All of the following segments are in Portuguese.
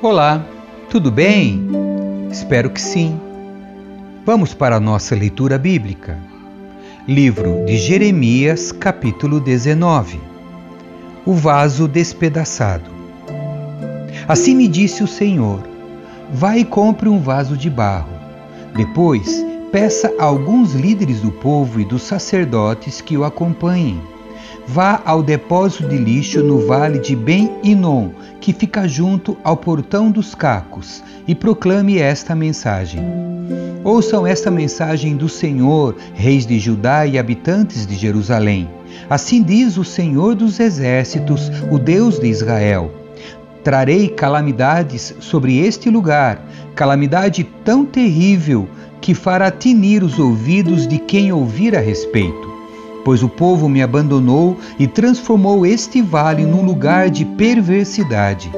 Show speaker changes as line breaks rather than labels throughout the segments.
Olá, tudo bem? Espero que sim. Vamos para a nossa leitura bíblica. Livro de Jeremias, capítulo 19. O vaso despedaçado. Assim me disse o Senhor: Vai e compre um vaso de barro. Depois, peça a alguns líderes do povo e dos sacerdotes que o acompanhem Vá ao depósito de lixo no vale de Ben-Inon, que fica junto ao portão dos cacos, e proclame esta mensagem. Ouçam esta mensagem do Senhor, reis de Judá e habitantes de Jerusalém. Assim diz o Senhor dos exércitos, o Deus de Israel: Trarei calamidades sobre este lugar, calamidade tão terrível que fará tinir os ouvidos de quem ouvir a respeito pois o povo me abandonou e transformou este vale num lugar de perversidade.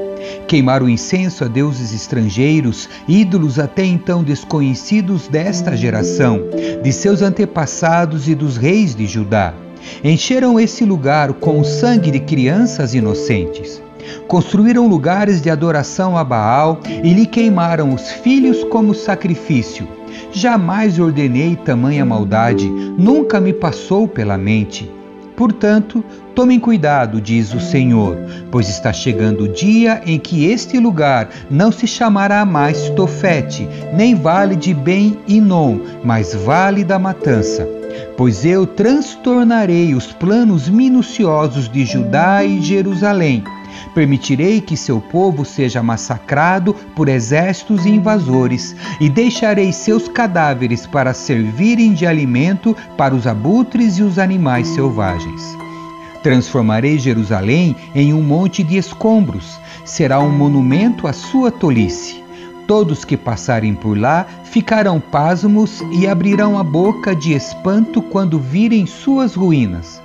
Queimaram incenso a deuses estrangeiros, ídolos até então desconhecidos desta geração, de seus antepassados e dos reis de Judá. Encheram esse lugar com o sangue de crianças inocentes. Construíram lugares de adoração a Baal e lhe queimaram os filhos como sacrifício Jamais ordenei tamanha maldade, nunca me passou pela mente. Portanto, tomem cuidado, diz o Senhor, pois está chegando o dia em que este lugar não se chamará mais Tofete, nem Vale de Ben-Inon, mas Vale da Matança. Pois eu transtornarei os planos minuciosos de Judá e Jerusalém Permitirei que seu povo seja massacrado por exércitos invasores e deixarei seus cadáveres para servirem de alimento para os abutres e os animais selvagens. Transformarei Jerusalém em um monte de escombros, será um monumento à sua tolice. Todos que passarem por lá ficarão pasmos e abrirão a boca de espanto quando virem suas ruínas.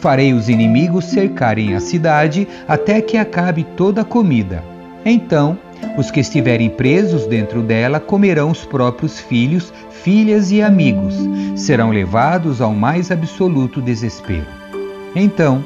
Farei os inimigos cercarem a cidade até que acabe toda a comida. Então, os que estiverem presos dentro dela comerão os próprios filhos, filhas e amigos. Serão levados ao mais absoluto desespero. Então,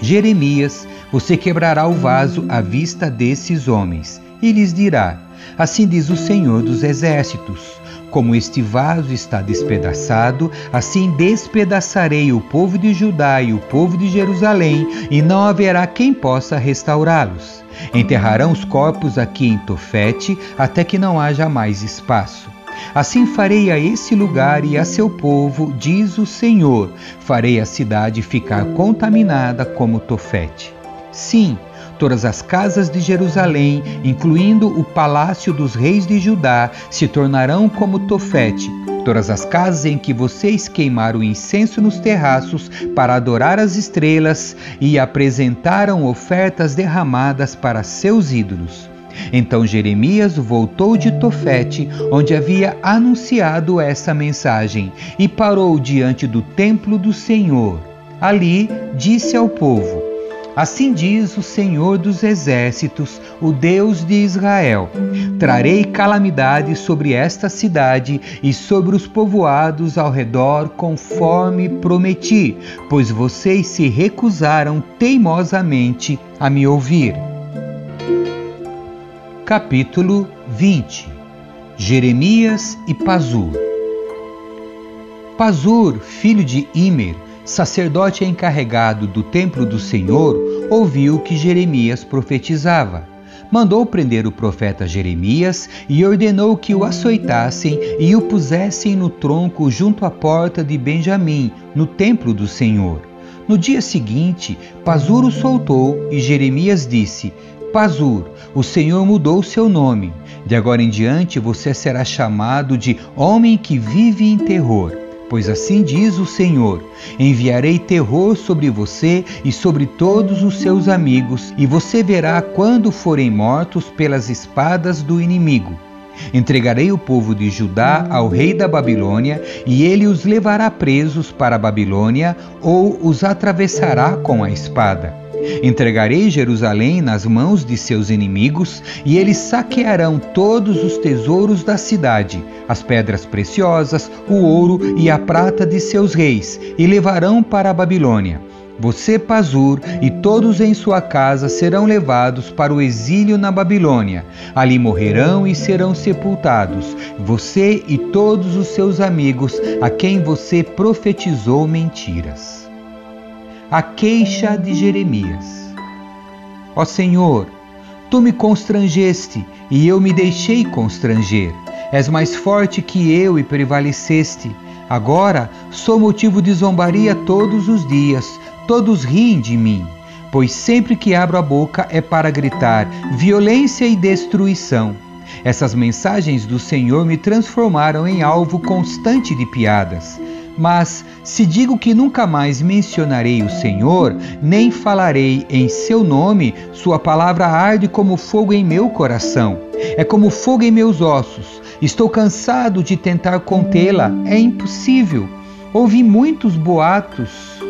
Jeremias, você quebrará o vaso à vista desses homens e lhes dirá: Assim diz o Senhor dos Exércitos como este vaso está despedaçado, assim despedaçarei o povo de Judá e o povo de Jerusalém, e não haverá quem possa restaurá-los. Enterrarão os corpos aqui em Tofete, até que não haja mais espaço. Assim farei a esse lugar e a seu povo, diz o Senhor. Farei a cidade ficar contaminada como Tofete. Sim, Todas as casas de Jerusalém, incluindo o palácio dos reis de Judá, se tornarão como Tofete. Todas as casas em que vocês queimaram incenso nos terraços para adorar as estrelas e apresentaram ofertas derramadas para seus ídolos. Então Jeremias voltou de Tofete, onde havia anunciado essa mensagem, e parou diante do templo do Senhor. Ali disse ao povo: Assim diz o Senhor dos Exércitos, o Deus de Israel: Trarei calamidade sobre esta cidade e sobre os povoados ao redor, conforme prometi, pois vocês se recusaram teimosamente a me ouvir. Capítulo 20 Jeremias e Pazur. Pazur, filho de Imer, sacerdote encarregado do templo do Senhor, ouviu que Jeremias profetizava. Mandou prender o profeta Jeremias e ordenou que o açoitassem e o pusessem no tronco junto à porta de Benjamim, no templo do Senhor. No dia seguinte, Pazur o soltou e Jeremias disse: Pazur, o Senhor mudou seu nome. De agora em diante você será chamado de Homem que vive em terror Pois assim diz o Senhor: enviarei terror sobre você e sobre todos os seus amigos, e você verá quando forem mortos pelas espadas do inimigo. Entregarei o povo de Judá ao rei da Babilônia, e ele os levará presos para a Babilônia, ou os atravessará com a espada. Entregarei Jerusalém nas mãos de seus inimigos, e eles saquearão todos os tesouros da cidade, as pedras preciosas, o ouro e a prata de seus reis, e levarão para a Babilônia. Você, Pazur, e todos em sua casa serão levados para o exílio na Babilônia. Ali morrerão e serão sepultados, você e todos os seus amigos, a quem você profetizou mentiras. A queixa de Jeremias. Ó Senhor, tu me constrangeste e eu me deixei constranger. És mais forte que eu e prevaleceste. Agora sou motivo de zombaria todos os dias Todos riem de mim, pois sempre que abro a boca é para gritar violência e destruição. Essas mensagens do Senhor me transformaram em alvo constante de piadas. Mas se digo que nunca mais mencionarei o Senhor, nem falarei em seu nome, sua palavra arde como fogo em meu coração, é como fogo em meus ossos. Estou cansado de tentar contê-la, é impossível. Ouvi muitos boatos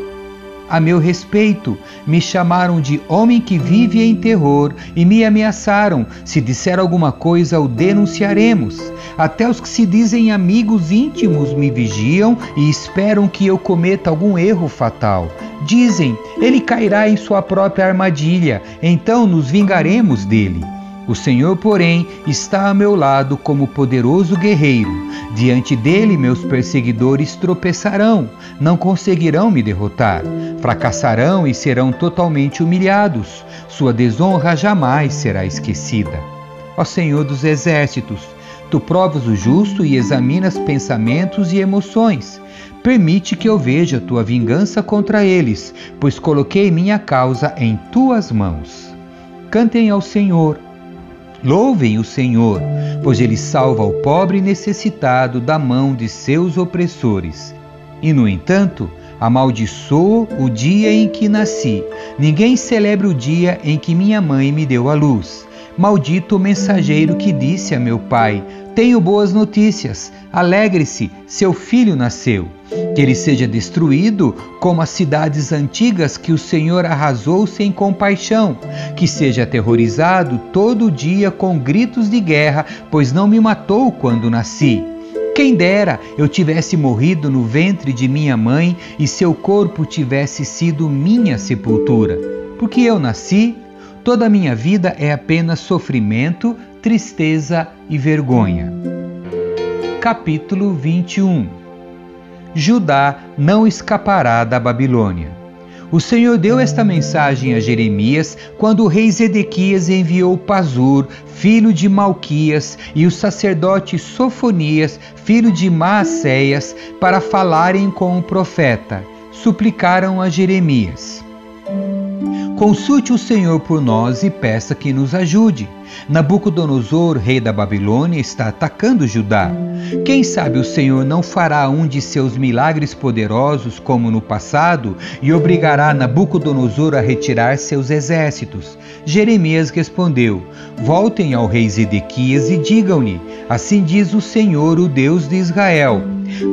a meu respeito. Me chamaram de homem que vive em terror e me ameaçaram. Se disser alguma coisa, o denunciaremos. Até os que se dizem amigos íntimos me vigiam e esperam que eu cometa algum erro fatal. Dizem: ele cairá em sua própria armadilha, então nos vingaremos dele. O Senhor, porém, está a meu lado como poderoso guerreiro. Diante dele, meus perseguidores tropeçarão, não conseguirão me derrotar. Fracassarão e serão totalmente humilhados. Sua desonra jamais será esquecida. Ó Senhor dos exércitos, tu provas o justo e examinas pensamentos e emoções. Permite que eu veja tua vingança contra eles, pois coloquei minha causa em tuas mãos. Cantem ao Senhor Louvem o Senhor, pois ele salva o pobre necessitado da mão de seus opressores. E, no entanto, amaldiçoo o dia em que nasci. Ninguém celebra o dia em que minha mãe me deu a luz. Maldito o mensageiro que disse a meu pai: Tenho boas notícias. Alegre-se, seu filho nasceu. Que ele seja destruído como as cidades antigas que o Senhor arrasou sem compaixão. Que seja aterrorizado todo dia com gritos de guerra, pois não me matou quando nasci. Quem dera eu tivesse morrido no ventre de minha mãe e seu corpo tivesse sido minha sepultura. Porque eu nasci, toda a minha vida é apenas sofrimento, tristeza e vergonha capítulo 21 Judá não escapará da Babilônia. O Senhor deu esta mensagem a Jeremias quando o rei Zedequias enviou Pazur, filho de Malquias, e o sacerdote Sofonias, filho de Maacéias, para falarem com o profeta. Suplicaram a Jeremias: Consulte o Senhor por nós e peça que nos ajude. Nabucodonosor, rei da Babilônia, está atacando Judá. Quem sabe o Senhor não fará um de seus milagres poderosos como no passado e obrigará Nabucodonosor a retirar seus exércitos? Jeremias respondeu: Voltem ao rei Zedequias e digam-lhe: Assim diz o Senhor, o Deus de Israel.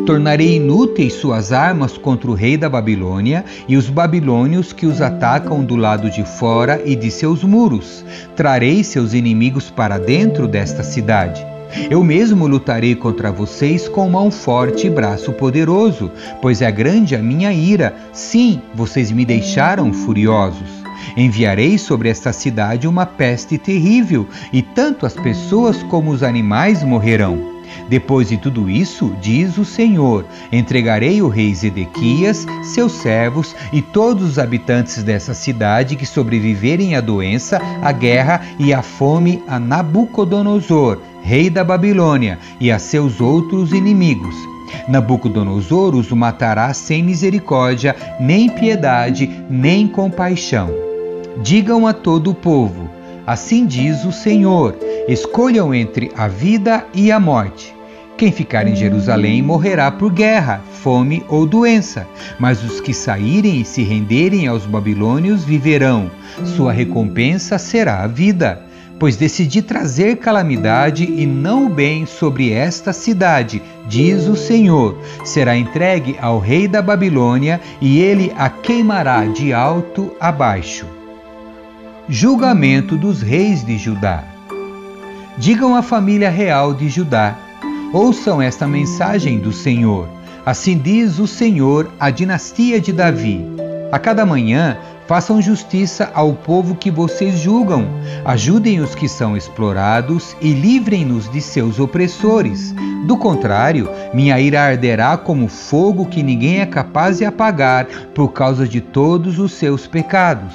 Tornarei inúteis suas armas contra o rei da Babilônia e os babilônios que os atacam do lado de fora e de seus muros. Trarei seus inimigos para dentro desta cidade. Eu mesmo lutarei contra vocês com mão forte e braço poderoso, pois é grande a minha ira. Sim, vocês me deixaram furiosos. Enviarei sobre esta cidade uma peste terrível, e tanto as pessoas como os animais morrerão. Depois de tudo isso, diz o Senhor: entregarei o rei Zedequias, seus servos e todos os habitantes dessa cidade que sobreviverem à doença, à guerra e à fome a Nabucodonosor, rei da Babilônia, e a seus outros inimigos. Nabucodonosor os matará sem misericórdia, nem piedade, nem compaixão. Digam a todo o povo: Assim diz o Senhor: escolham entre a vida e a morte. Quem ficar em Jerusalém morrerá por guerra, fome ou doença, mas os que saírem e se renderem aos babilônios viverão. Sua recompensa será a vida. pois decidi trazer calamidade e não o bem sobre esta cidade, diz o Senhor. Será entregue ao rei da Babilônia e ele a queimará de alto a baixo. Julgamento dos reis de Judá. Digam à família real de Judá: ouçam esta mensagem do Senhor. Assim diz o Senhor à dinastia de Davi: A cada manhã façam justiça ao povo que vocês julgam, ajudem os que são explorados e livrem-nos de seus opressores. Do contrário, minha ira arderá como fogo que ninguém é capaz de apagar por causa de todos os seus pecados.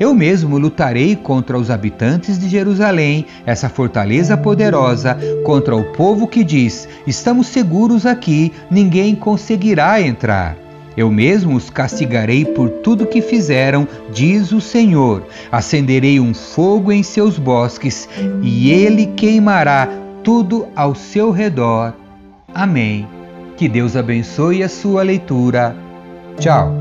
Eu mesmo lutarei contra os habitantes de Jerusalém, essa fortaleza poderosa, contra o povo que diz: Estamos seguros aqui, ninguém conseguirá entrar. Eu mesmo os castigarei por tudo que fizeram, diz o Senhor. Acenderei um fogo em seus bosques, e ele queimará tudo ao seu redor. Amém. Que Deus abençoe a sua leitura. Tchau.